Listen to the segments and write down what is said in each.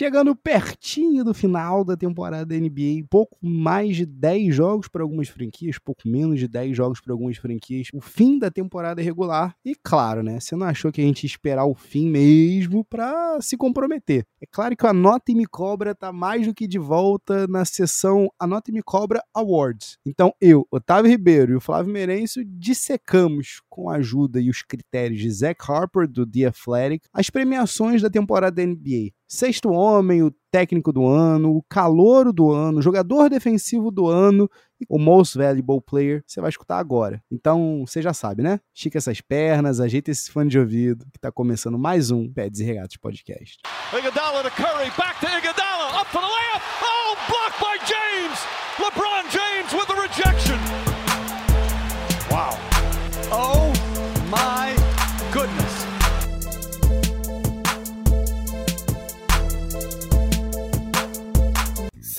Chegando pertinho do final da temporada da NBA, pouco mais de 10 jogos para algumas franquias, pouco menos de 10 jogos para algumas franquias, o fim da temporada regular. E claro, né, você não achou que a gente ia esperar o fim mesmo para se comprometer. É claro que a Nota e Me Cobra tá mais do que de volta na sessão Anota e Me Cobra Awards. Então eu, Otávio Ribeiro e o Flávio Merencio dissecamos com a ajuda e os critérios de Zach Harper do The Athletic as premiações da temporada da NBA. Sexto homem, o técnico do ano, o calouro do ano, o jogador defensivo do ano o most valuable player, você vai escutar agora. Então, você já sabe, né? Estica essas pernas, ajeita esse fone de ouvido, que tá começando mais um Peds e Regatos Podcast. Iguodala to Curry, back to Iguodala, up for the layup.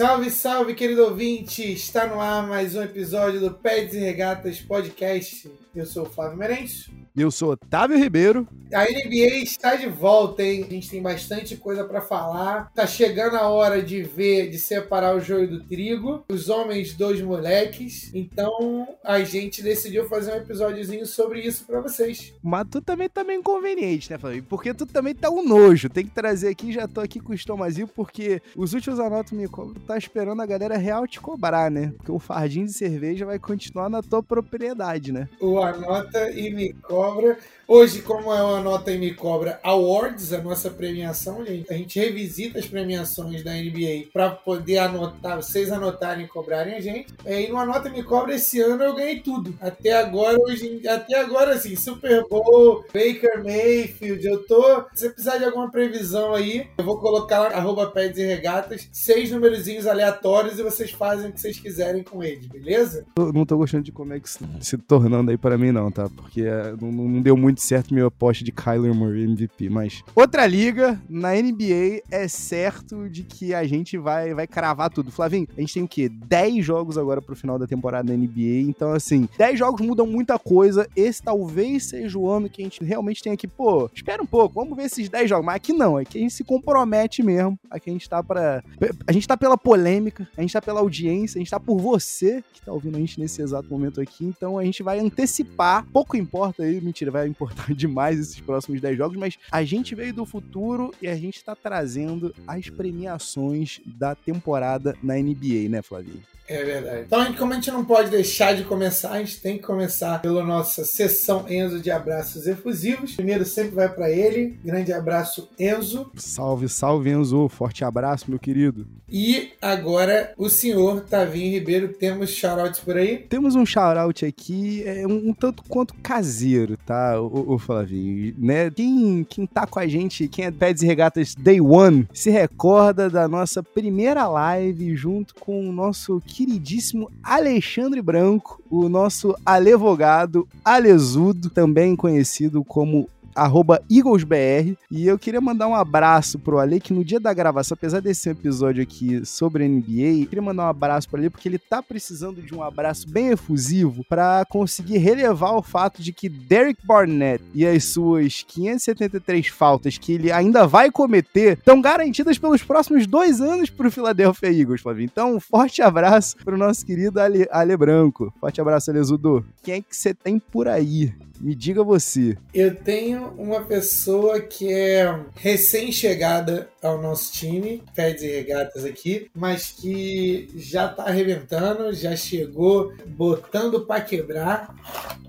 Salve, salve, querido ouvinte! Está no ar mais um episódio do Peds e Regatas Podcast. Eu sou o Flávio Merencio. Eu sou Otávio Ribeiro. A NBA está de volta, hein? A gente tem bastante coisa para falar. Tá chegando a hora de ver, de separar o joio do trigo. Os homens dos moleques. Então a gente decidiu fazer um episódiozinho sobre isso para vocês. Mas tu também tá meio inconveniente, né, Flávio? Porque tu também tá um nojo. Tem que trazer aqui, já tô aqui com o estomazinho, porque os últimos anotos me tá esperando a galera real te cobrar, né? Porque o fardinho de cerveja vai continuar na tua propriedade, né? O anota e me cobra. palavra Hoje, como é o Anota e Me Cobra Awards, a nossa premiação, gente, a gente revisita as premiações da NBA para poder anotar, vocês anotarem e cobrarem a gente. E no Anota e Me Cobra esse ano eu ganhei tudo. Até agora, hoje, até agora, assim, Super Bowl, Baker Mayfield, eu tô. Se você precisar de alguma previsão aí, eu vou colocar lá, arroba Peds e Regatas, seis numerozinhos aleatórios e vocês fazem o que vocês quiserem com eles, beleza? Eu não tô gostando de como é que se tornando aí para mim, não, tá? Porque é, não, não deu muito certo meu aposta de Kyler Murray MVP, mas outra liga na NBA é certo de que a gente vai vai cravar tudo. Flavinho, a gente tem o quê? 10 jogos agora pro final da temporada da NBA, então assim, 10 jogos mudam muita coisa. Esse talvez seja o ano que a gente realmente tem aqui, pô, espera um pouco, vamos ver esses 10 jogos, mas aqui não, é que a gente se compromete mesmo. Aqui a gente tá para a gente tá pela polêmica, a gente tá pela audiência, a gente tá por você que tá ouvindo a gente nesse exato momento aqui, então a gente vai antecipar, pouco importa aí, mentira, vai importar demais esses próximos 10 jogos, mas a gente veio do futuro e a gente está trazendo as premiações da temporada na NBA, né, Flavinho? É verdade. Então, como a gente não pode deixar de começar, a gente tem que começar pela nossa sessão Enzo de abraços efusivos. Primeiro sempre vai para ele. Grande abraço, Enzo. Salve, salve, Enzo. Forte abraço, meu querido. E agora o senhor Tavinho Ribeiro, temos shoutouts por aí? Temos um shoutout aqui, é um, um tanto quanto caseiro, tá, o, o Flavinho? Né? Quem, quem tá com a gente, quem é Peds e Regatas Day One, se recorda da nossa primeira live junto com o nosso queridíssimo Alexandre Branco, o nosso alevogado Alesudo, também conhecido como arroba EaglesBR. E eu queria mandar um abraço pro Ale, que no dia da gravação, apesar desse episódio aqui sobre NBA, queria mandar um abraço pro Ale, porque ele tá precisando de um abraço bem efusivo para conseguir relevar o fato de que Derek Barnett e as suas 573 faltas que ele ainda vai cometer estão garantidas pelos próximos dois anos pro Philadelphia Eagles, Flavinho. Então, um forte abraço pro nosso querido Ale, Ale Branco. Forte abraço, Alezudo. Quem é que você tem por aí? Me diga você. Eu tenho uma pessoa que é recém-chegada ao nosso time, Peds e Regatas aqui, mas que já tá arrebentando, já chegou botando para quebrar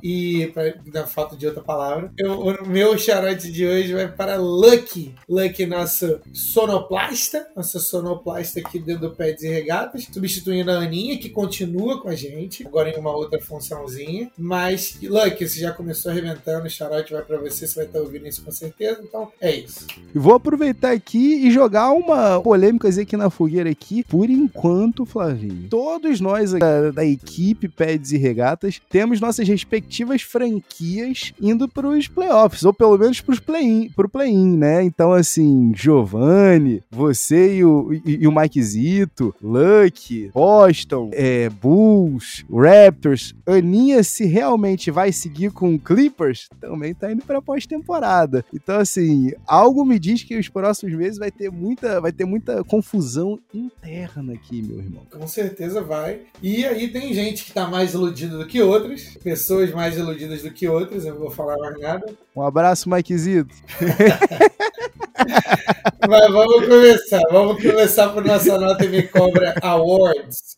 e pra, na falta de outra palavra. Eu, o meu charote de hoje vai para Lucky, Lucky nosso sonoplasta, nossa sonoplasta aqui dentro do Peds e Regatas, substituindo a Aninha que continua com a gente, agora em uma outra funçãozinha, mas Lucky, você já começou arrebentando, o charote vai para você, você vai estar ouvindo isso com certeza, então é isso. Vou aproveitar aqui e jogar uma polêmica aqui na fogueira aqui, por enquanto, Flavinho. Todos nós da, da equipe Peds e Regatas temos nossas respectivas franquias indo para os playoffs, ou pelo menos para play-in, pro play-in, né? Então, assim, Giovanni, você e o, e, e o Mike Zito, Luck, Boston, é, Bulls, Raptors, Aninha, se realmente vai seguir com o Clippers também tá indo pra pós-temporada. Então, assim, algo me diz que os próximos meses vai ter muita, vai ter muita confusão interna aqui, meu irmão. Com certeza vai. E aí tem gente que tá mais iludida do que outras, pessoas mais iludidas do que outras, eu não vou falar mais nada. Um abraço, Mikezito. Mas vamos começar. Vamos começar por nossa nota Me Cobra Awards.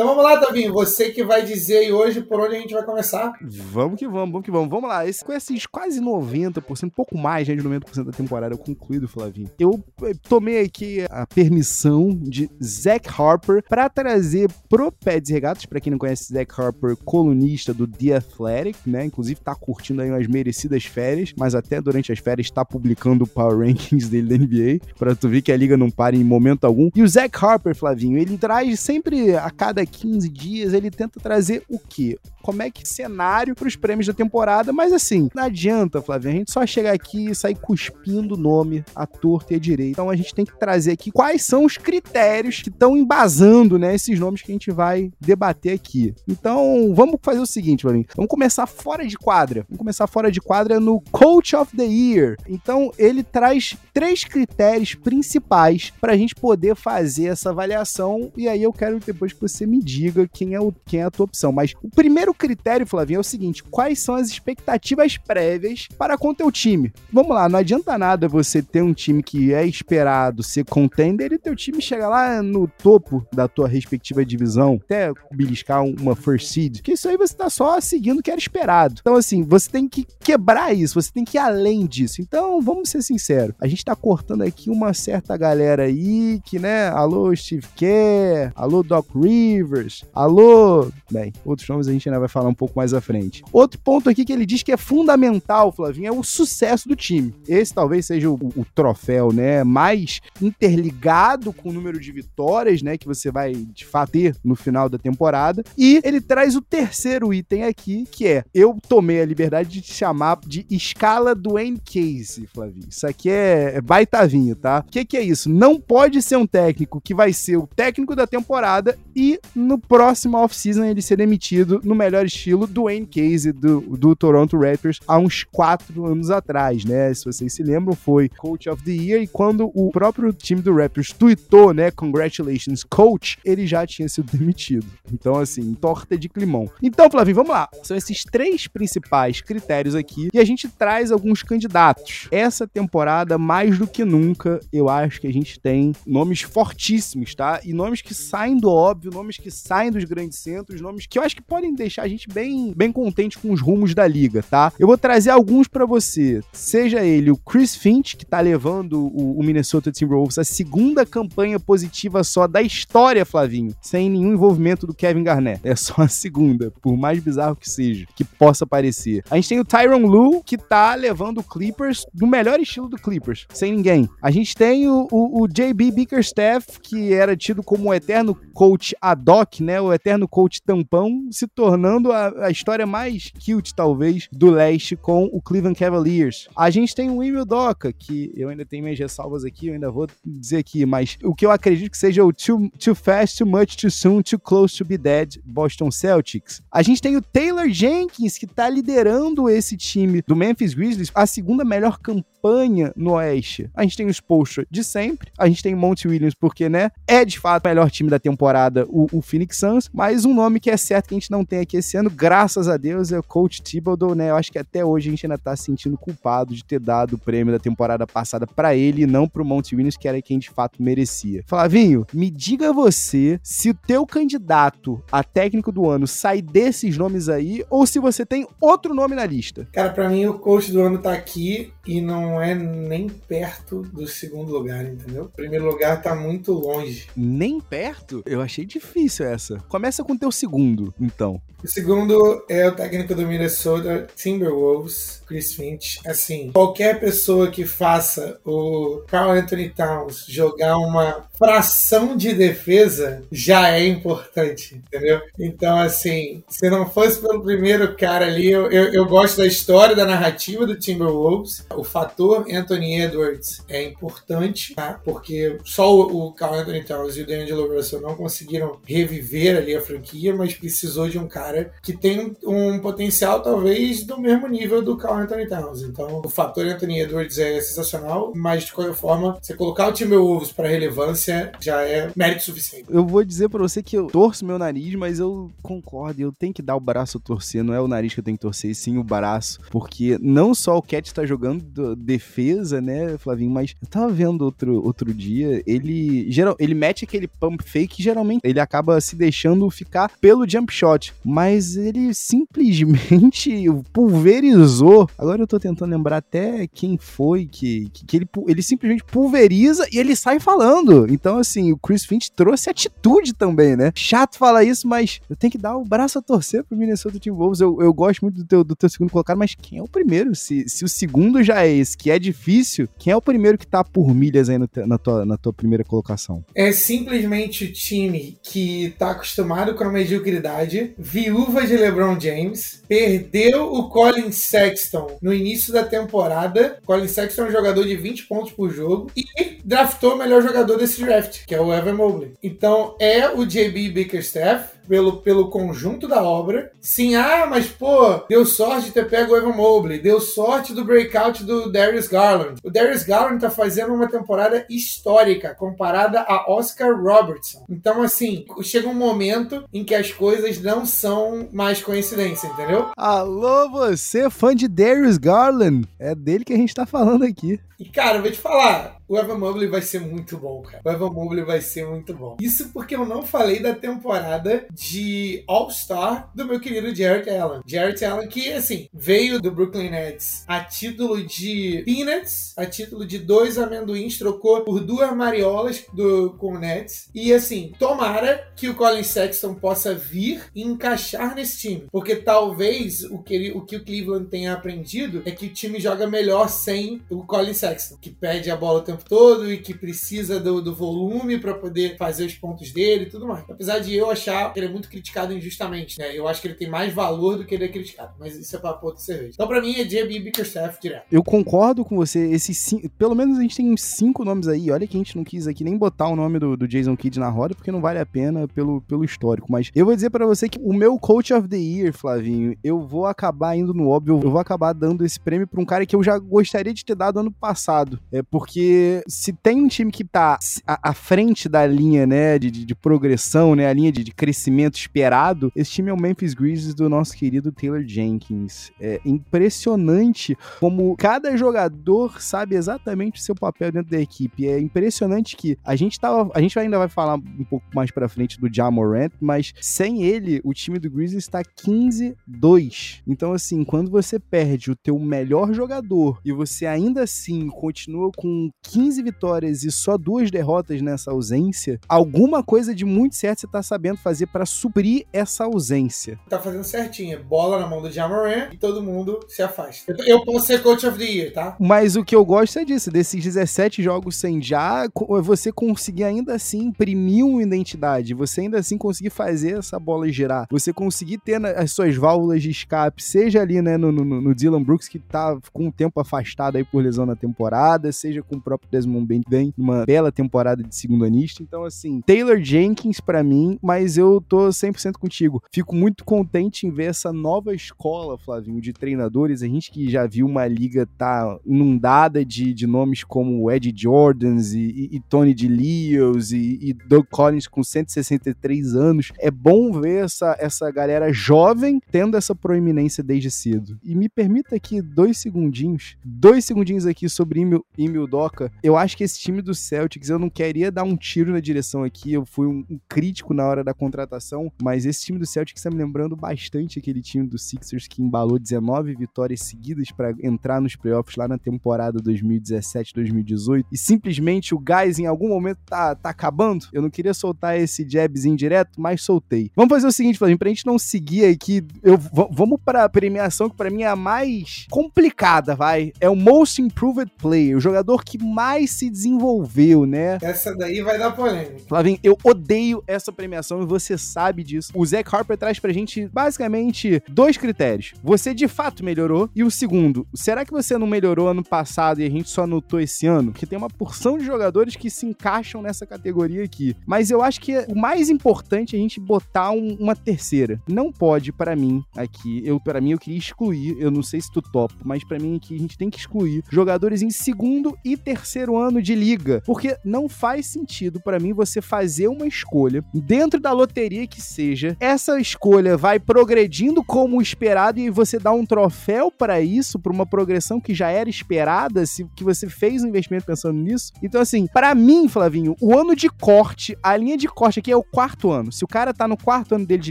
Então vamos lá, Tavinho. Você que vai dizer aí hoje por onde a gente vai começar. Vamos que vamos, vamos que vamos. Vamos lá. Esse, com esses quase 90%, um pouco mais né, de 90% da temporada concluído, Flavinho, eu eh, tomei aqui a permissão de Zach Harper para trazer pro Pets Regatas. Para quem não conhece, Zach Harper, colunista do The Athletic, né? Inclusive tá curtindo aí umas merecidas férias, mas até durante as férias está publicando o Power Rankings dele da NBA, para tu ver que a liga não para em momento algum. E o Zach Harper, Flavinho, ele traz sempre a cada 15 dias, ele tenta trazer o quê? Como é que cenário para os prêmios da temporada, mas assim, não adianta, Flávio, a gente só chegar aqui e sair cuspindo o nome à torta e à direita. Então a gente tem que trazer aqui quais são os critérios que estão embasando, né, esses nomes que a gente vai debater aqui. Então, vamos fazer o seguinte, Flávio, vamos começar fora de quadra. Vamos começar fora de quadra no Coach of the Year. Então, ele traz três critérios principais para a gente poder fazer essa avaliação e aí eu quero depois que você me diga quem é, o, quem é a tua opção. Mas o primeiro critério, Flavinho, é o seguinte: quais são as expectativas prévias para com o teu time? Vamos lá, não adianta nada você ter um time que é esperado ser contender e teu time chegar lá no topo da tua respectiva divisão, até beliscar uma first seed, que isso aí você tá só seguindo o que era esperado. Então, assim, você tem que quebrar isso, você tem que ir além disso. Então, vamos ser sinceros, a gente tá cortando aqui uma certa galera aí que, né, alô Steve Kerr, alô Doc Rivers, Rivers. Alô? Bem, outros nomes a gente ainda vai falar um pouco mais à frente. Outro ponto aqui que ele diz que é fundamental, Flavinho, é o sucesso do time. Esse talvez seja o, o troféu, né, mais interligado com o número de vitórias, né, que você vai de fato ter no final da temporada. E ele traz o terceiro item aqui, que é eu tomei a liberdade de te chamar de escala do Case, Flavinho. Isso aqui é, é baitavinho, tá? O que, que é isso? Não pode ser um técnico que vai ser o técnico da temporada e no próximo off-season ele ser demitido no melhor estilo do Wayne Casey do, do Toronto Raptors há uns quatro anos atrás, né? Se vocês se lembram, foi Coach of the Year e quando o próprio time do Raptors tweetou, né, congratulations coach, ele já tinha sido demitido. Então, assim, torta de climão. Então, Flavinho, vamos lá. São esses três principais critérios aqui e a gente traz alguns candidatos. Essa temporada, mais do que nunca, eu acho que a gente tem nomes fortíssimos, tá? E nomes que saem do óbvio, nomes que saem dos grandes centros, nomes que eu acho que podem deixar a gente bem, bem contente com os rumos da liga, tá? Eu vou trazer alguns para você. Seja ele o Chris Finch, que tá levando o, o Minnesota Timberwolves a segunda campanha positiva só da história, Flavinho, sem nenhum envolvimento do Kevin Garnett. É só a segunda, por mais bizarro que seja, que possa parecer. A gente tem o Tyron Lue, que tá levando o Clippers no melhor estilo do Clippers, sem ninguém. A gente tem o, o, o JB Bickerstaff, que era tido como o eterno coach ad hoc né, o eterno coach tampão, se tornando a, a história mais cute, talvez, do leste com o Cleveland Cavaliers. A gente tem o Will Doca, que eu ainda tenho minhas ressalvas aqui, eu ainda vou dizer aqui, mas o que eu acredito que seja o Too, too Fast, Too Much, Too Soon, Too Close to Be Dead Boston Celtics. A gente tem o Taylor Jenkins, que tá liderando esse time do Memphis Grizzlies, a segunda melhor campanha no Oeste. A gente tem o Spolstra de sempre, a gente tem o Monty Williams, porque, né, é de fato o melhor time da temporada, o, o Phoenix Suns, mas um nome que é certo que a gente não tem aqui esse ano, graças a Deus, é o Coach Thibodeau, né? Eu acho que até hoje a gente ainda tá se sentindo culpado de ter dado o prêmio da temporada passada para ele e não pro Monte Williams, que era quem de fato merecia. Flavinho, me diga você se o teu candidato a técnico do ano sai desses nomes aí ou se você tem outro nome na lista. Cara, para mim o coach do ano tá aqui e não é nem perto do segundo lugar, entendeu? O primeiro lugar tá muito longe. Nem perto? Eu achei difícil essa. Começa com o teu segundo, então. O segundo é o técnico do Minnesota Timberwolves, Chris Finch. Assim, qualquer pessoa que faça o Carl Anthony Towns jogar uma fração de defesa já é importante, entendeu? Então, assim, se não fosse pelo primeiro cara ali, eu, eu, eu gosto da história, da narrativa do Timberwolves. O fator Anthony Edwards é importante, tá? Porque só o, o Carl Anthony Towns e o D'Angelo Russell não conseguiram reviver ali a franquia, mas precisou de um cara que tem um potencial talvez do mesmo nível do Carl Anthony Towns. Então, o fator Anthony Edwards é sensacional, mas de qualquer forma, você colocar o Timberwolves para relevância já é mérito suficiente. Eu vou dizer para você que eu torço meu nariz, mas eu concordo, eu tenho que dar o braço a torcer, não é o nariz que eu tenho que torcer, sim o braço, porque não só o Cat tá jogando defesa, né, Flavinho, mas eu tava vendo outro, outro dia, ele geral, ele mete aquele pump fake, geralmente ele acaba se deixando ficar pelo jump shot, mas ele simplesmente pulverizou. Agora eu tô tentando lembrar até quem foi que, que, que ele, ele simplesmente pulveriza e ele sai falando. Então, assim, o Chris Finch trouxe atitude também, né? Chato falar isso, mas eu tenho que dar o braço a torcer pro Minnesota Timberwolves. Eu, eu gosto muito do teu, do teu segundo colocado, mas quem é o primeiro? Se, se o segundo já é esse, que é difícil, quem é o primeiro que tá por milhas aí no, na, tua, na tua primeira colocação? É simplesmente o time que tá acostumado com a mediocridade, viúva de LeBron James, perdeu o Colin Sexton no início da temporada. Colin Sexton é um jogador de 20 pontos por jogo e draftou o melhor jogador desse draft, que é o Evan Mobley. Então é o JB Bickerstaff pelo, pelo conjunto da obra. Sim, ah, mas pô, deu sorte de ter pego o Evan Mobley, deu sorte do breakout do Darius Garland. O Darius Garland tá fazendo uma temporada histórica comparada a Oscar Robertson. Então, assim, chega um momento em que as coisas não são mais coincidência, entendeu? Alô, você, fã de Darius Garland? É dele que a gente tá falando aqui. E, cara, eu vou te falar, o Evan Mobley vai ser muito bom, cara. O Evan Mobley vai ser muito bom. Isso porque eu não falei da temporada de All-Star do meu querido Jarrett Allen. Jarrett Allen que, assim, veio do Brooklyn Nets a título de peanuts, a título de dois amendoins, trocou por duas mariolas do, com o Nets. E, assim, tomara que o Colin Sexton possa vir e encaixar nesse time. Porque talvez o que, o que o Cleveland tenha aprendido é que o time joga melhor sem o Colin Sexton. Que pede a bola o tempo todo e que precisa do, do volume para poder fazer os pontos dele e tudo mais. Apesar de eu achar que ele é muito criticado injustamente, né? Eu acho que ele tem mais valor do que ele é criticado, mas isso é para outra cerveja. Então, para mim, é JB Bickerstaff direto. Eu concordo com você. Esses pelo menos a gente tem cinco nomes aí. Olha que a gente não quis aqui nem botar o nome do, do Jason Kidd na roda, porque não vale a pena pelo, pelo histórico. Mas eu vou dizer para você que o meu Coach of the Year, Flavinho, eu vou acabar indo no óbvio, eu vou acabar dando esse prêmio para um cara que eu já gostaria de ter dado ano passado. É porque se tem um time que tá à, à frente da linha, né, de, de, de, progressão, né, a linha de, de crescimento esperado, esse time é o Memphis Grizzlies do nosso querido Taylor Jenkins. É impressionante como cada jogador sabe exatamente o seu papel dentro da equipe. É impressionante que a gente tava, a gente ainda vai falar um pouco mais para frente do Ja Morant, mas sem ele, o time do Grizzlies está 15-2. Então assim, quando você perde o teu melhor jogador e você ainda assim continua com 15 vitórias e só duas derrotas nessa ausência, alguma coisa de muito certo você tá sabendo fazer para suprir essa ausência. Tá fazendo certinho. Bola na mão do Jamaran e todo mundo se afasta. Eu posso ser coach of the year, tá? Mas o que eu gosto é disso, desses 17 jogos sem já, você conseguir ainda assim imprimir uma identidade, você ainda assim conseguir fazer essa bola girar, você conseguir ter as suas válvulas de escape, seja ali, né, no, no, no Dylan Brooks, que tá com um tempo afastado aí por lesão na temporada, seja com o próprio Desmond Bain, vem uma bela temporada de segundo anista. Então, assim, Taylor Jenkins para mim, mas eu tô 100% contigo. Fico muito contente em ver essa nova escola, Flavinho, de treinadores. A gente que já viu uma liga tá inundada de, de nomes como Ed Jordans e, e, e Tony DeLeos e, e Doug Collins com 163 anos. É bom ver essa, essa galera jovem tendo essa proeminência desde cedo. E me permita aqui dois segundinhos, dois segundinhos aqui sobre Emil, Emil Doca, eu acho que esse time do Celtics, eu não queria dar um tiro na direção aqui, eu fui um, um crítico na hora da contratação mas esse time do Celtics está me lembrando bastante aquele time do Sixers que embalou 19 vitórias seguidas para entrar nos playoffs lá na temporada 2017-2018 e simplesmente o gás em algum momento tá, tá acabando. Eu não queria soltar esse jabzinho direto, mas soltei. Vamos fazer o seguinte, Flavinho, pra gente não seguir aqui, eu, vamos pra premiação que para mim é a mais complicada, vai. É o Most Improved Player, o jogador que mais se desenvolveu, né? Essa daí vai dar polêmica. Flavinho, eu odeio essa premiação e você sabe disso. O Zach Harper traz pra gente basicamente dois critérios. Você de fato melhorou e o segundo, será que você não melhorou ano passado e a gente só notou esse ano? Que tem uma porção de jogadores que se encaixam nessa categoria aqui. Mas eu acho que o mais importante é a gente botar um, uma terceira. Não pode para mim aqui, eu para mim eu queria excluir, eu não sei se tu topo, mas para mim aqui a gente tem que excluir jogadores em segundo e terceiro ano de liga, porque não faz sentido para mim você fazer uma escolha dentro da loteria que seja, essa escolha vai progredindo como esperado e você dá um troféu para isso, para uma progressão que já era esperada, se que você fez um investimento pensando nisso. Então assim, para mim, Flavinho, o ano de corte, a linha de corte aqui é o quarto ano. Se o cara tá no quarto ano dele de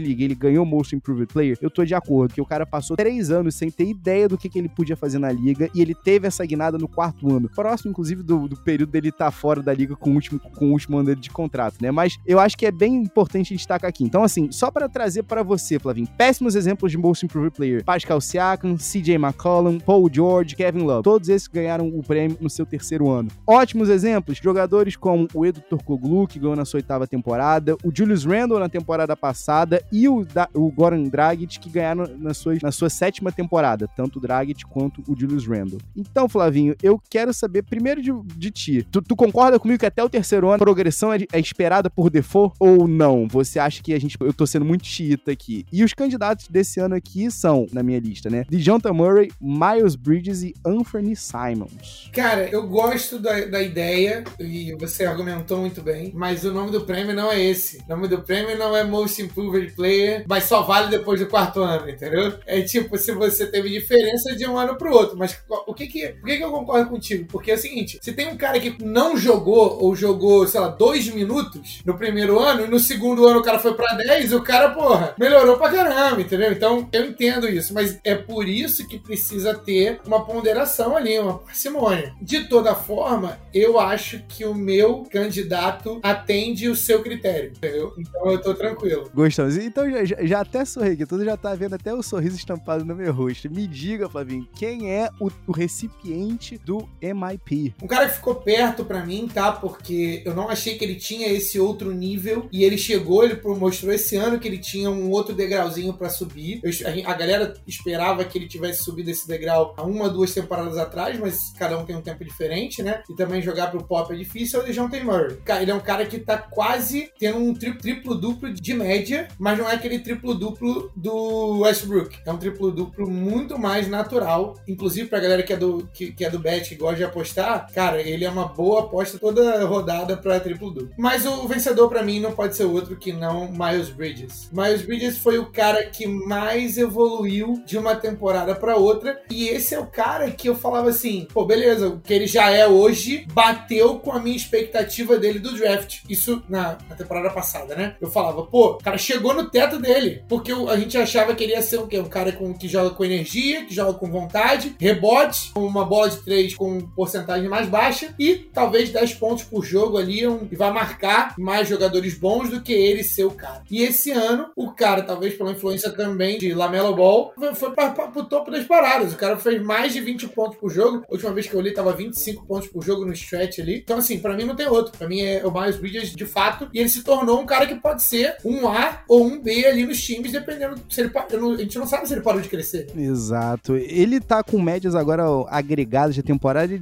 liga, ele ganhou Most Improved Player, eu tô de acordo, porque o cara passou três anos sem ter ideia do que, que ele podia fazer na liga e ele teve essa guinada no quarto ano. Próximo, inclusive, do, do período dele estar tá fora da liga com o último, com o último ano dele de contrato, né? Mas eu acho que é bem importante destacar aqui. Então, assim, só para trazer para você, Flavinho, péssimos exemplos de Most Improved Player. Pascal Siakam, CJ McCollum, Paul George, Kevin Love. Todos esses ganharam o prêmio no seu terceiro ano. Ótimos exemplos, jogadores como o Edu Torcoglu, que ganhou na sua oitava temporada, o Julius Randle na temporada passada e o, da, o Goran Dragic, que ganharam na sua, na sua sétima temporada, tanto o Dragic quanto o Julius Randle. Então, Flavinho, eu quero saber primeiro de, de ti. Tu, tu, concorda comigo que até o terceiro ano a progressão é, é, esperada por default ou não? Você acha que a gente. Eu tô sendo muito xiita aqui. E os candidatos desse ano aqui são, na minha lista, né? DeJounte Murray, Miles Bridges e Anthony Simons. Cara, eu gosto da, da ideia e você argumentou muito bem, mas o nome do prêmio não é esse. O nome do prêmio não é Most Improved Player, mas só vale depois do quarto ano, entendeu? É tipo, se você teve diferença de um ano pro outro. Mas o que que, por que que eu concordo contigo? Porque é o seguinte, se tem um cara que não jogou ou jogou, sei lá, dois minutos no primeiro ano e no segundo ano o cara foi pra 10, o cara, porra, melhorou pra caramba, entendeu? Então, eu entendo isso, mas é por isso que precisa ter uma ponderação ali, uma parcimônia. De toda forma, eu acho que o meu candidato atende o seu critério, entendeu? Então eu tô tranquilo. Gostamos. Então já, já até sorri aqui, tudo já tá vendo até o sorriso estampado no meu rosto. Me diga, Flavinho, quem é o, o recipiente do MIP? Um cara que ficou perto para mim, tá? Porque eu não achei que ele tinha esse outro nível e ele chegou, ele mostrou esse ano que ele tinha um outro degrauzinho para subir. Eu, a, a galera esperava que ele tivesse subido esse degrau há uma, duas temporadas atrás, mas cada um tem um tempo diferente, né? E também jogar pro pop é difícil, é o DeJounte Murray. Ele é um cara que tá quase tendo um tri triplo-duplo de média, mas não é aquele triplo-duplo do Westbrook. É um triplo-duplo muito mais natural. Inclusive, pra galera que é do, que, que é do bet, que gosta de apostar, cara, ele é uma boa aposta toda rodada pra triplo-duplo. Mas o vencedor para mim não pode ser outro que não Miles Bridges. Miles Bridges foi o cara que mais evoluiu de uma temporada para outra. E esse é o cara que eu falava assim: pô, beleza, o que ele já é hoje bateu com a minha expectativa dele do draft. Isso na, na temporada passada, né? Eu falava, pô, o cara chegou no teto dele. Porque a gente achava que ele ia ser o quê? Um cara com, que joga com energia, que joga com vontade, rebote, uma bola de três com porcentagem mais baixa e talvez 10 pontos por jogo ali um, e vai marcar mais jogadores bons do que ele ser o cara. E esse ano, o cara, talvez pela influência também de Lamelo Ball, foi para o topo das paradas. O cara fez mais de 20 pontos por jogo. A última vez que eu li, tava 25 pontos por jogo no stretch ali. Então, assim, para mim não tem outro. Para mim é o Miles Bridges de fato. E ele se tornou um cara que pode ser um A ou um B ali nos times, dependendo se ele. A gente não sabe se ele parou de crescer. Exato. Ele tá com médias agora agregadas de temporada de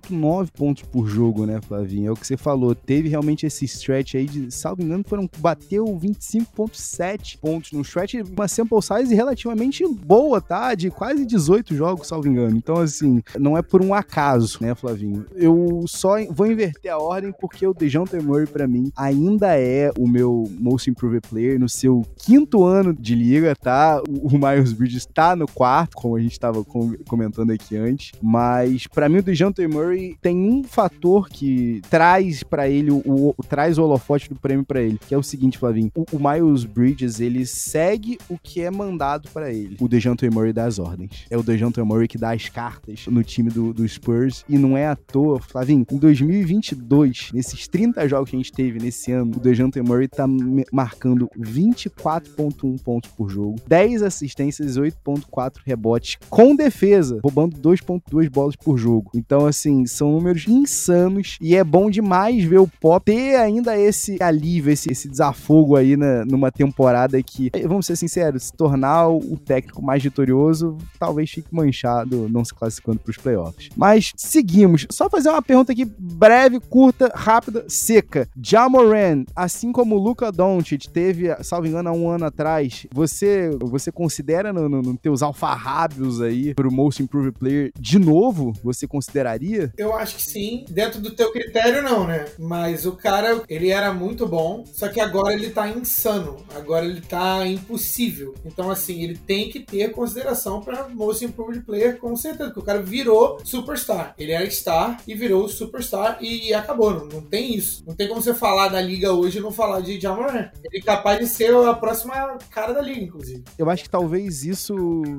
19,9 pontos por jogo, né, Flavinho? É o que você falou. Teve realmente esse stretch aí de, salvo engano, foram, bateu 25,7 pontos no stretch, uma sample size relativamente boa, tá? De quase 18 jogos, salvo engano. Então, assim, não é por um acaso, né, Flavinho? Eu só vou inverter a ordem porque o DeJounte Murray, pra mim, ainda é o meu most improved player no seu quinto ano de liga, tá? O Miles Bridges tá no quarto, como a gente tava comentando aqui antes, mas para mim o DeJounte Murray tem um fator que traz para ele o, o, traz o holofote do prêmio para ele, que é o seguinte, Flavinho. O, o Miles Bridges, ele segue o que é mandado para ele. O DeJounte Murray dá as ordens. É o DeJounte Murray que dá as cartas no time do, do Spurs. E não é à toa, Flavinho, em 2022, nesses 30 jogos que a gente teve nesse ano, o DeJounte Murray tá marcando 24.1 pontos por jogo, 10 assistências e 8.4 rebotes com defesa, roubando 2.2 bolas por jogo. Então, assim, são números insanos e é bom demais ver o Pop ter ainda esse alívio, esse, esse desafogo aí na, numa temporada que, vamos ser sinceros, se tornar o técnico mais vitorioso, talvez fique manchado não se classificando para os playoffs. Mas seguimos. Só fazer uma pergunta aqui breve, curta, rápida, seca. Jamoran, assim como o Luca Doncic teve, salvo engano, há um ano atrás, você você considera nos no, no teus alfarrábios aí pro Most Improved Player de novo? Você consideraria? Eu acho que sim. Dentro do teu critério, não, né? Mas o cara, ele era muito bom, só que agora ele tá insano. Agora ele tá impossível. Então, assim, ele tem que ter consideração para Most Improved Player, com certeza, porque o cara virou superstar. Ele era star e virou superstar e acabou. Não, não tem isso. Não tem como você falar da liga hoje e não falar de Jamoran. Ele é capaz de ser a próxima cara da liga, inclusive. Eu acho que talvez isso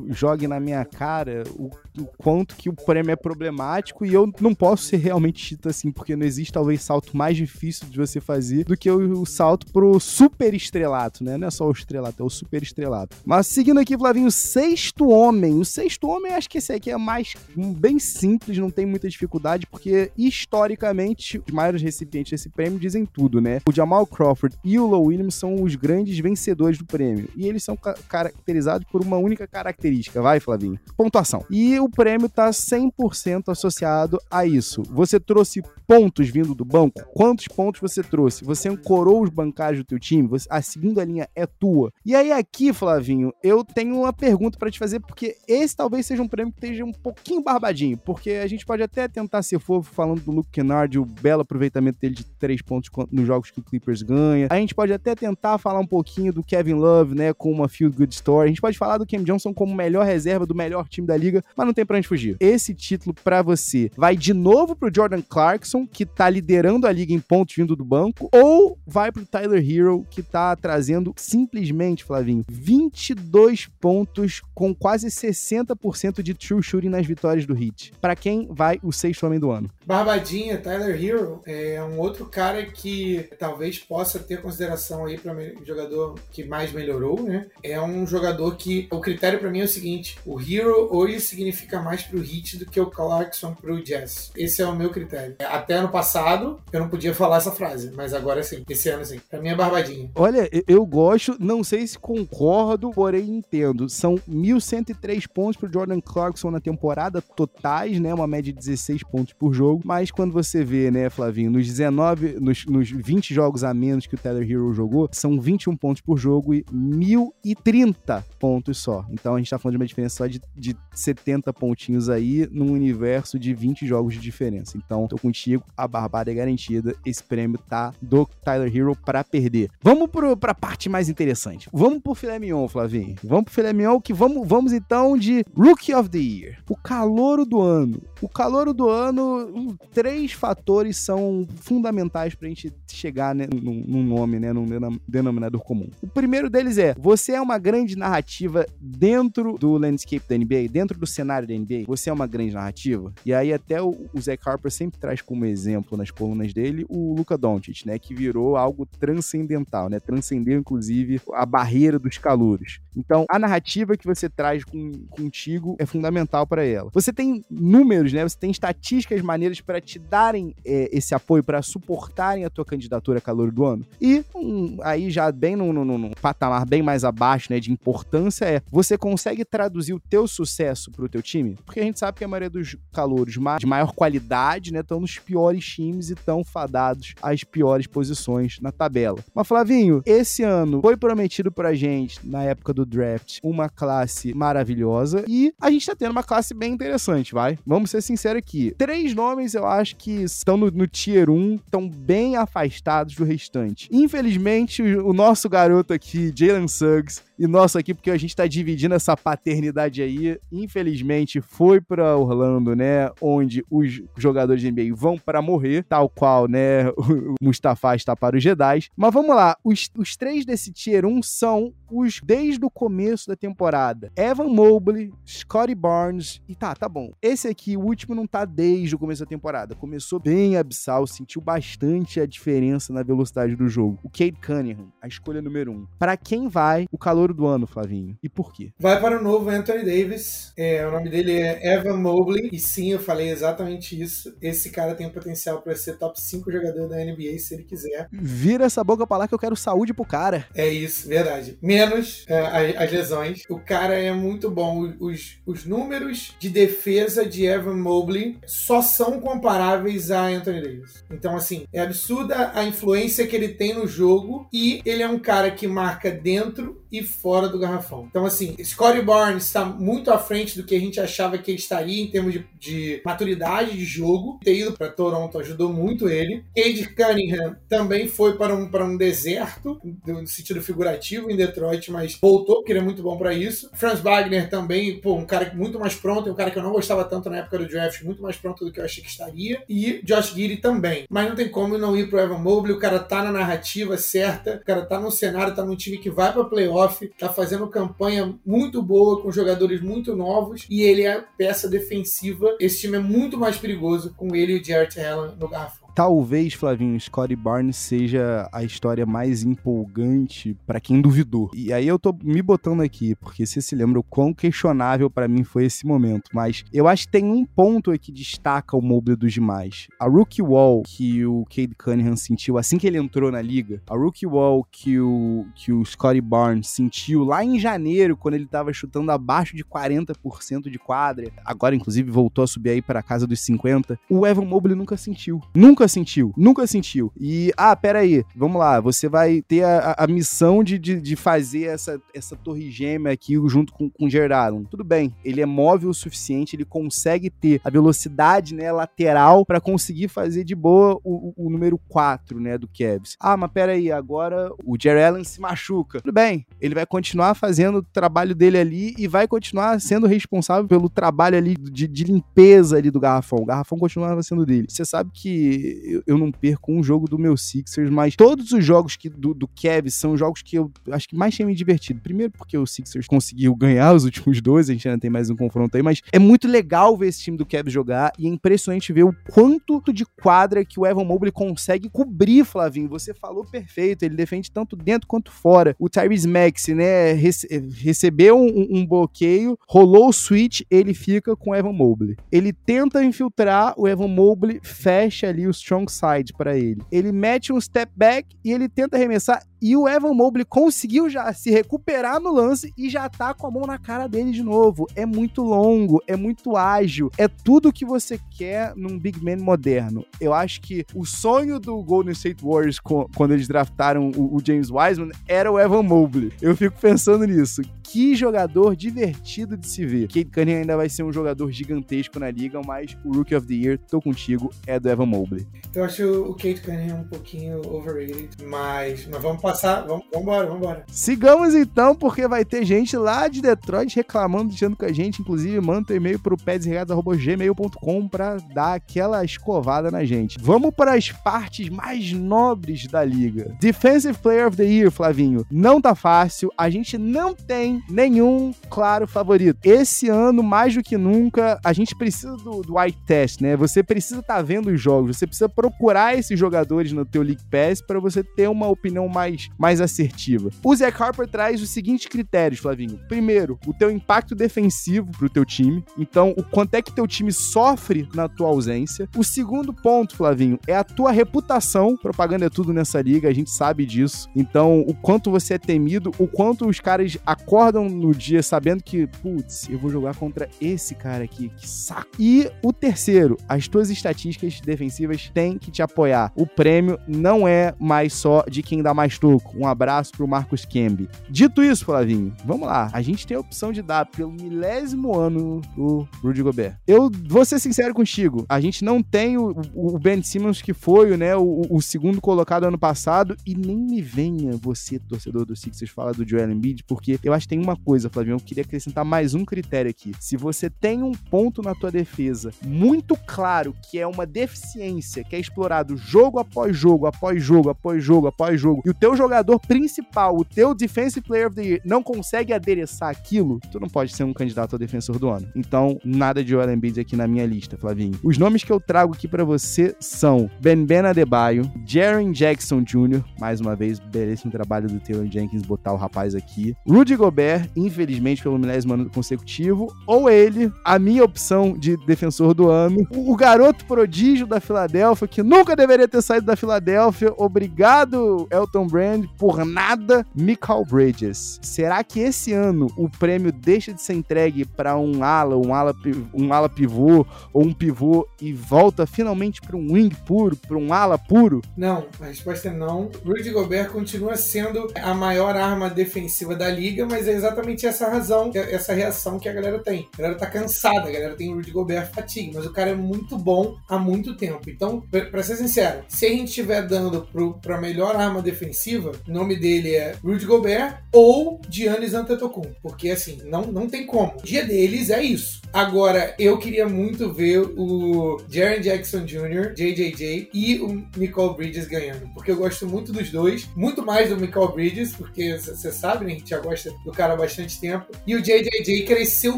jogue na minha cara o, o quanto que o prêmio é problemático e eu não posso ser realmente chita assim, porque não existe talvez salto mais difícil de você fazer do que o, o salto pro super estrelato, né? Não é só o estrelato, é o super estrelato. Mas seguindo aqui, Flavinho, o sexto homem. O sexto homem, acho que esse aqui é mais bem simples, não tem muita dificuldade, porque historicamente os maiores recipientes desse prêmio dizem tudo, né? O Jamal Crawford e o Low Williams são os grandes vencedores do prêmio. E eles são ca caracterizados por uma única característica, vai, Flavinho? Pontuação. E o prêmio está 100% associado a isso. Você trouxe pontos vindo do banco? Quantos pontos você trouxe? Você ancorou os bancários do teu time? A segunda linha é tua. E aí aqui, Flavinho, eu tenho uma pergunta para te fazer, porque esse talvez seja um prêmio que esteja um pouquinho barbadinho, porque a gente pode até tentar ser fofo falando do Luke Kennard, o belo aproveitamento dele de três pontos nos jogos que o Clippers ganha. A gente pode até tentar falar um pouquinho do Kevin Love, né, com uma feel good story. A gente pode falar do Cam Johnson como melhor reserva do melhor time da liga, mas não tem pra onde fugir. Esse título para você vai de novo pro Jordan Clarkson, que tá liderando a liga em pontos vindo do banco, ou vai pro Tyler Hero, que tá trazendo simplesmente, Flavinho, 22 pontos com quase 60% de true shooting nas vitórias do Heat. Para quem vai o sexto homem do ano? Barbadinha, Tyler Hero é um outro cara que talvez possa ter consideração aí para jogador que mais melhorou, né? É um jogador que o critério para mim é o seguinte: o Hero hoje significa mais pro Heat do que o Clarkson pro Jazz. Esse é o meu critério. Até ano passado eu não podia falar essa frase, mas agora sim. Esse ano sim. Pra mim é Barbadinha. Olha, eu gosto, não sei se concordo, porém entendo. São 1.103 pontos pro Jordan Clarkson na temporada totais, né? Uma média de 16 pontos por jogo. Mas quando você vê, né, Flavinho, nos 19, nos, nos 20 jogos a menos que o Tyler Hero jogou, são 21 pontos por jogo e 1.030 pontos só. Então a gente tá falando de uma diferença só de, de 70 pontinhos aí num universo de 20 jogos de diferença. Então, tô contigo, a barbada é garantida. Esse prêmio tá do Tyler Hero para perder. Vamos pro, pra parte mais interessante. Vamos pro filé mignon, Flavinho. Vamos pro filé mignon que vamos, vamos então de Rookie of the Year. O calouro do ano. O calouro do ano, três fatores são fundamentais pra gente chegar né, num, num nome, né, num denominador comum. O primeiro deles é, você é uma grande narrativa dentro do landscape da NBA, dentro do cenário da NBA, você é uma grande narrativa. E aí até o, o Zach Harper sempre traz como exemplo nas colunas dele o Luca Doncic, né, que virou algo transcendental, né, transcendeu inclusive a barreira dos calouros. Então, a narrativa que você traz com, contigo é fundamental para ela. Você tem números, Você tem estatísticas maneiras para te darem é, esse apoio, para suportarem a tua candidatura a calor do ano. E um, aí já bem num, num, num, patamar bem mais abaixo, né, de importância é você consegue traduzir o teu sucesso para o teu time? Porque a gente sabe que a maioria dos calouros de maior qualidade, né, estão nos piores times e estão fadados às piores posições na tabela. Mas Flavinho, esse ano foi prometido pra gente na época do draft uma classe maravilhosa e a gente tá tendo uma classe bem interessante, vai? Vamos ser sinceros aqui. Três nomes eu acho que estão no, no tier 1, estão bem afastados do restante. Infelizmente, o, o nosso garoto aqui, Jalen Suggs, e nosso aqui, porque a gente tá dividindo essa paternidade aí. Infelizmente, foi para Orlando, né? Onde os jogadores de NBA vão para morrer, tal qual, né? O Mustafa está para os Jedi. Mas vamos lá, os, os três desse Tier 1 são os desde o começo da temporada. Evan Mobley, Scotty Barnes e tá, tá bom. Esse aqui, o último, não tá desde o começo da temporada. Começou bem abissal, sentiu bastante a diferença na velocidade do jogo. O Cade Cunningham, a escolha número um. Para quem vai o calor do ano, Flavinho? E por quê? Vai para o novo Anthony Davis. É, o nome dele é Evan Mobley. E sim, eu falei exatamente isso. Esse cara tem o potencial para ser top 5 jogador da NBA se ele quiser. Vira essa boca pra lá que eu quero saúde pro cara. É isso, verdade. Menos é, as lesões. O cara é muito bom. Os, os números de defesa de Evan Mobley só são comparáveis a Anthony Davis. Então, assim, é absurda a influência que ele tem no jogo e ele é um cara que marca dentro e fora do garrafão. Então, assim, Scottie Barnes está muito à frente do que a gente achava que ele estaria em termos de, de maturidade de jogo. Ter ido para Toronto ajudou muito ele. Cade Cunningham também foi para um, para um deserto, no sentido figurativo, em Detroit, mas voltou, porque ele é muito bom para isso. Franz Wagner também, pô, um cara muito mais pronto, um cara que eu não gostava tanto na época do draft, muito mais pronto do que eu achei que estaria. E Josh Giddy também. Mas não tem como não ir pro Evan Mobley, o cara tá na narrativa certa, o cara tá no cenário, tá num time que vai pra playoff, tá fazendo campanha muito boa com jogadores muito novos e ele é peça defensiva. Esse time é muito mais perigoso com ele e o Jarrett Allen no garrafão. Talvez, Flavinho, Scottie Barnes seja a história mais empolgante para quem duvidou. E aí eu tô me botando aqui, porque você se lembra o quão questionável para mim foi esse momento. Mas eu acho que tem um ponto aqui que destaca o Mobley dos demais. A rookie wall que o Cade Cunningham sentiu assim que ele entrou na liga, a rookie wall que o, que o Scottie Barnes sentiu lá em janeiro, quando ele tava chutando abaixo de 40% de quadra, agora inclusive voltou a subir aí para casa dos 50%, o Evan Mobley nunca sentiu. Nunca sentiu, nunca sentiu. E, ah, peraí, vamos lá, você vai ter a, a missão de, de, de, fazer essa, essa torre gêmea aqui junto com, com Allen. Tudo bem, ele é móvel o suficiente, ele consegue ter a velocidade né, lateral para conseguir fazer de boa o, o, o, número 4 né, do Cavs. Ah, mas peraí, agora o Jared Allen se machuca. Tudo bem, ele vai continuar fazendo o trabalho dele ali e vai continuar sendo responsável pelo trabalho ali de, de limpeza ali do garrafão. O garrafão continuava sendo dele. Você sabe que eu, eu, não perco um jogo do meu Sixers, mas todos os jogos que, do, do Cavs são jogos que eu acho que mais tinha me divertido. Primeiro porque o Sixers conseguiu ganhar os últimos dois, a gente ainda tem mais um confronto aí, mas é muito legal ver esse time do Cavs jogar e é impressionante ver o quanto de quadra que o Evan Mobley consegue cobrir, Flavinho. Você falou perfeito, ele defende tanto dentro quanto fora. O Tyrese Maxey, né, rece recebeu um, um bloqueio, rolou o switch, ele fica com o Evan Mobley. Ele tenta infiltrar, o Evan Mobley fecha ali os strong side para ele. Ele mete um step back e ele tenta arremessar e o Evan Mobley conseguiu já se recuperar no lance e já tá com a mão na cara dele de novo. É muito longo, é muito ágil, é tudo que você quer num big man moderno. Eu acho que o sonho do Golden State Warriors quando eles draftaram o James Wiseman era o Evan Mobley. Eu fico pensando nisso. Que jogador divertido de se ver. Kate Cunningham ainda vai ser um jogador gigantesco na liga, mas o Rookie of the Year, tô contigo, é do Evan Mobley. Eu acho o Kate Cunningham um pouquinho overrated, mas, mas vamos passar, vamos embora, vamos embora. Sigamos então, porque vai ter gente lá de Detroit reclamando, dizendo com a gente, inclusive manda um e-mail pro pedsregados.gmail.com pra dar aquela escovada na gente. Vamos para as partes mais nobres da liga. Defensive Player of the Year, Flavinho. Não tá fácil, a gente não tem nenhum claro favorito. Esse ano, mais do que nunca, a gente precisa do, do eye test, né? Você precisa estar tá vendo os jogos, você precisa procurar esses jogadores no teu League Pass para você ter uma opinião mais mais, assertiva. O Zach Harper traz os seguintes critérios, Flavinho. Primeiro, o teu impacto defensivo pro teu time. Então, o quanto é que teu time sofre na tua ausência. O segundo ponto, Flavinho, é a tua reputação. Propaganda é tudo nessa liga, a gente sabe disso. Então, o quanto você é temido, o quanto os caras acordam acordam no dia sabendo que, putz, eu vou jogar contra esse cara aqui, que saco. E o terceiro, as tuas estatísticas defensivas têm que te apoiar. O prêmio não é mais só de quem dá mais toco. Um abraço pro Marcos Kembe. Dito isso, Flavinho, vamos lá. A gente tem a opção de dar pelo milésimo ano o Rudy Gobert. Eu vou ser sincero contigo, a gente não tem o, o Ben Simmons que foi né, o, o, segundo colocado ano passado e nem me venha você, torcedor do Sixers, falar do Joel Embiid, porque eu acho que tem uma coisa, Flavinho, eu queria acrescentar mais um critério aqui. Se você tem um ponto na tua defesa muito claro que é uma deficiência, que é explorado jogo após jogo, após jogo, após jogo, após jogo, e o teu jogador principal, o teu Defensive Player of the Year, não consegue adereçar aquilo, tu não pode ser um candidato a defensor do ano. Então, nada de Joel Embiid aqui na minha lista, Flavinho. Os nomes que eu trago aqui para você são Ben Ben Adebayo, Jaren Jackson Jr., mais uma vez, belíssimo trabalho do Taylor Jenkins botar o rapaz aqui, Rudy Gobert, infelizmente pelo milésimo ano consecutivo, ou ele, a minha opção de defensor do ano, o garoto prodígio da Filadélfia, que nunca deveria ter saído da Filadélfia, obrigado Elton Brand, por nada, Michael Bridges. Será que esse ano o prêmio deixa de ser entregue para um ala, um ala, um ala pivô ou um pivô e volta finalmente para um wing puro, para um ala puro? Não, a resposta é não. Rudy Gobert continua sendo a maior arma defensiva da liga, mas é exatamente essa razão, essa reação que a galera tem. A galera tá cansada, a galera tem o Rudy Gobert fatigue, mas o cara é muito bom há muito tempo. Então, para ser sincero, se a gente estiver dando para a melhor arma defensiva, o nome dele é Rudy Gobert ou Giannis Antetokounmpo, porque assim, não, não tem como. O dia deles é isso. Agora, eu queria muito ver o Jaren Jackson Jr., JJJ e o Nicole Bridges ganhando, porque eu gosto muito dos dois, muito mais do Nicole Bridges, porque você sabe, né, a gente já gosta do cara há bastante tempo, e o JJJ cresceu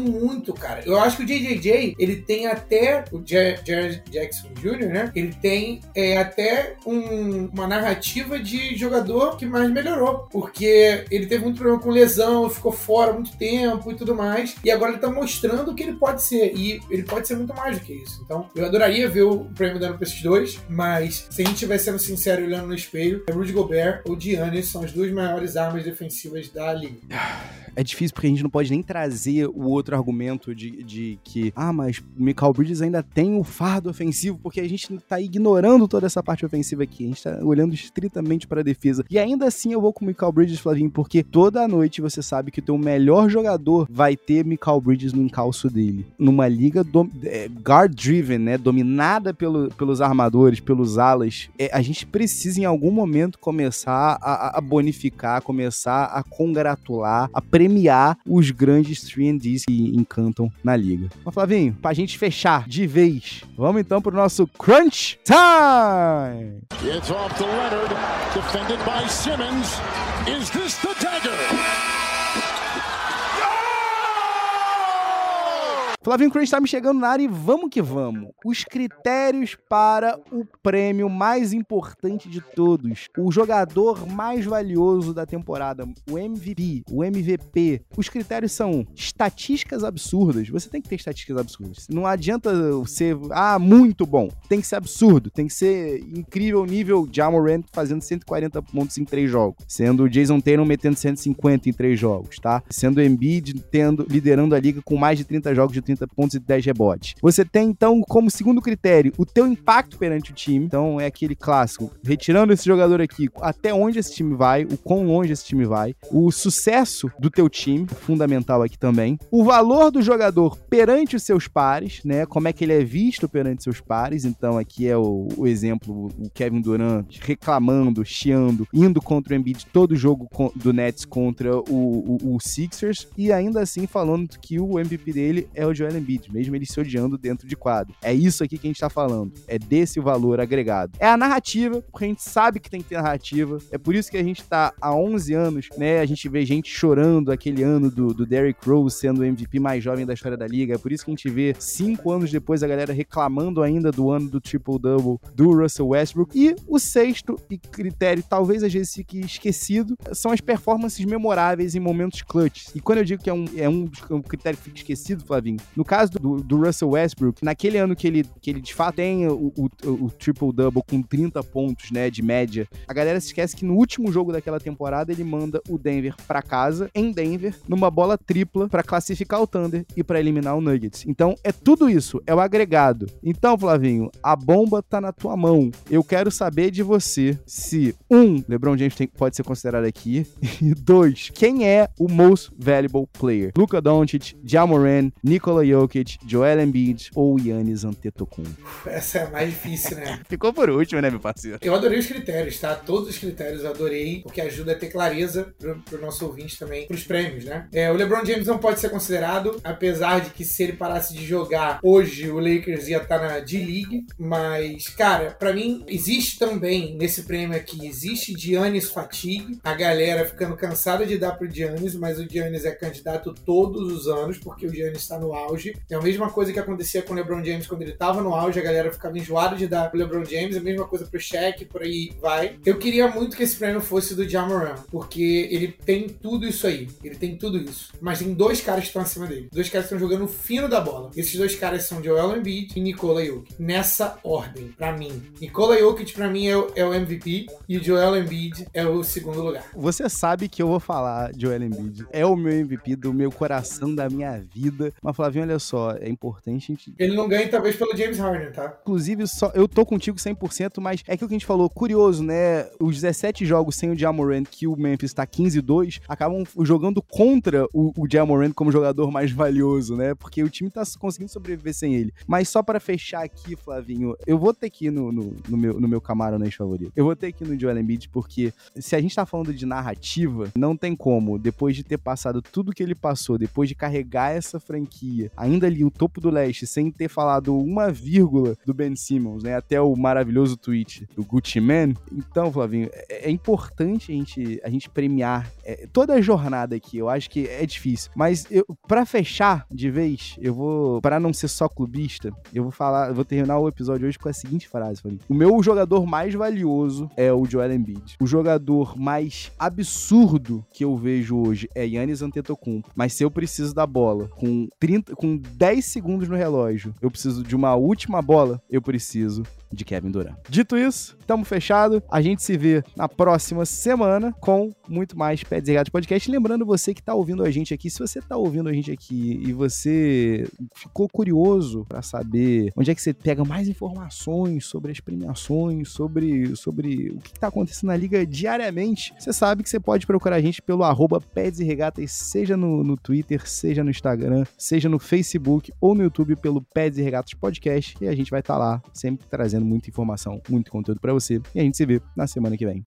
muito, cara. Eu acho que o JJJ, ele tem até, o Jaren Jackson Jr., né, ele tem é, até um, uma narrativa de jogador que mais melhorou, porque ele teve muito problema com lesão, ficou fora muito tempo e tudo mais, e agora ele tá mostrando que ele pode ser. E ele pode ser muito mais do que isso. Então, eu adoraria ver o prêmio dando pra esses dois, mas se a gente estiver sendo sincero olhando no espelho, é Rudy Gobert ou Giannis são as duas maiores armas defensivas da liga. é difícil porque a gente não pode nem trazer o outro argumento de, de que, ah, mas Michael Bridges ainda tem o fardo ofensivo, porque a gente tá ignorando toda essa parte ofensiva aqui. A gente tá olhando estritamente para a defesa. E ainda assim eu vou com o Michael Bridges, Flavinho, porque toda noite você sabe que o teu melhor jogador vai ter Michael Bridges no encalço dele. Numa liga é, guard-driven, né? Dominada pelo, pelos armadores, pelos alas. É, a gente precisa em algum momento começar a, a bonificar, começar a congratular, a premiar os grandes 3Ds que encantam na liga. Mas, Flavinho, pra gente fechar de vez, vamos então pro nosso Crunch Time! It's off to Leonard, defended by Simmons. Is this the dagger? Flavinho Crunch tá me chegando na área e vamos que vamos. Os critérios para o prêmio mais importante de todos, o jogador mais valioso da temporada, o MVP, o MVP. Os critérios são estatísticas absurdas. Você tem que ter estatísticas absurdas. Não adianta ser, ah, muito bom. Tem que ser absurdo, tem que ser incrível nível Jamorant fazendo 140 pontos em três jogos, sendo o Jason Tatum metendo 150 em três jogos, tá? Sendo o Embiid tendo liderando a liga com mais de 30 jogos de 30 pontos e 10 rebotes. Você tem, então, como segundo critério, o teu impacto perante o time. Então, é aquele clássico. Retirando esse jogador aqui, até onde esse time vai, o quão longe esse time vai. O sucesso do teu time, fundamental aqui também. O valor do jogador perante os seus pares, né? Como é que ele é visto perante seus pares. Então, aqui é o, o exemplo, o Kevin Durant reclamando, chiando, indo contra o Embiid todo jogo do Nets contra o, o, o Sixers. E ainda assim falando que o MVP dele é o Joel Embiid, mesmo ele se odiando dentro de quadro. É isso aqui que a gente tá falando. É desse valor agregado. É a narrativa, porque a gente sabe que tem que ter narrativa. É por isso que a gente tá há 11 anos, né? A gente vê gente chorando aquele ano do, do Derrick Rose sendo o MVP mais jovem da história da liga. É por isso que a gente vê cinco anos depois a galera reclamando ainda do ano do triple-double do Russell Westbrook. E o sexto e critério, talvez às vezes fique esquecido, são as performances memoráveis em momentos clutch. E quando eu digo que é um, é um, um critério que fica esquecido, Flavinho, No caso do, do Russell Westbrook, naquele ano que ele, que ele de fato tem o, o, o triple-double com 30 pontos, né, de média, a galera se esquece que no último jogo daquela temporada ele manda o Denver para casa, em Denver, numa bola tripla para classificar o Thunder e para eliminar o Nuggets. Então é tudo isso, é o agregado. Então, Flavinho, a bomba tá na tua mão. Eu quero saber de você se, um, LeBron James tem, pode ser considerado aqui, e dois, quem é o most valuable player? Luka Doncic, Jamoran, Nikola Jokic, Joel Embiid ou Giannis Antetokounmpo? Essa é a mais difícil, né? Ficou por último, né, meu parceiro? Eu adorei os critérios, tá? Todos os critérios eu adorei, porque ajuda a ter clareza pro, pro nosso ouvinte também, pros prêmios, né? É, o LeBron James não pode ser considerado, apesar de que se ele parasse de jogar hoje, o Lakers ia estar tá na D-League, mas, cara, para mim, existe também nesse prêmio aqui, existe Giannis fatigue, a galera ficando cansada de dar pro Giannis, mas o Giannis é candidato todos os anos, porque o Giannis está no auge. É a mesma coisa que acontecia com o LeBron James quando ele estava no auge, a galera ficava enjoada de dar pro LeBron James, a mesma coisa pro Shaq, por aí vai. Eu queria muito que esse prêmio fosse do Jamoran, porque ele tem tudo isso aí, ele tem tudo isso. Mas tem dois caras que estão acima dele, dois caras que estão jogando fino da bola. Esses dois caras são Joel Embiid e Nikola Jokic. Nessa ordem, para mim. Nikola Jokic para mim é o, é o MVP e o Joel Embiid é o segundo lugar. Você sabe que eu vou falar Joel Embiid. É o meu MVP do meu coração, da minha vida. Mas, Flavinho, olha só, é importante a gente... Ele não ganha, talvez, pelo James Harden, tá? Inclusive, só, eu tô contigo 100%, mas é aquilo que a gente falou, curioso, né? Os 17 jogos sem o Jamoran, que o Memphis tá 15-2, acabam jogando contra o, o Jamoran como jogador mais valioso, né? Porque o time tá conseguindo sobreviver sem ele. Mas só para fechar aqui, Flavinho, eu vou ter que ir no, no, no meu, no meu camaronês favorito. Eu vou ter que ir no Joel Embiid, porque se a gente tá falando de narrativa, não tem como, depois de ter passado tudo que ele passou, depois de carregar essa franquia, ainda ali o topo do leste, sem ter falado uma vírgula do Ben Simmons, né? Até o maravilhoso tweet do Gucci Man. Então, Flavinho, é, é importante a gente, a gente premiar é, toda a jornada aqui. Eu acho que é difícil. Mas eu, para fechar de vez, eu vou, para não ser só clubista, eu vou falar, vou terminar o episódio hoje com a seguinte frase, Flavinho. O meu jogador mais valioso é o Joel Embiid. O jogador mais absurdo que eu vejo hoje é Yannis Antetokounmpo. Mas se eu preciso da bola com 30, com 10 segundos no relógio, eu preciso de uma última bola, eu preciso de Kevin Durant. Dito isso, estamos fechado. A gente se vê na próxima semana com muito mais Pé Desregado Podcast. Lembrando você que está ouvindo a gente aqui, se você está ouvindo a gente aqui e você ficou curioso para saber onde é que você pega mais informações sobre as premiações, sobre, sobre o que está acontecendo na liga diariamente, você sabe que você pode procurar a gente pelo arroba Pés e Regatas, seja no, no Twitter, seja no Instagram, seja no Facebook ou no YouTube pelo Pés e Regatas Podcast e a gente vai estar tá lá sempre trazendo muita informação, muito conteúdo para você. E a gente se vê na semana que vem.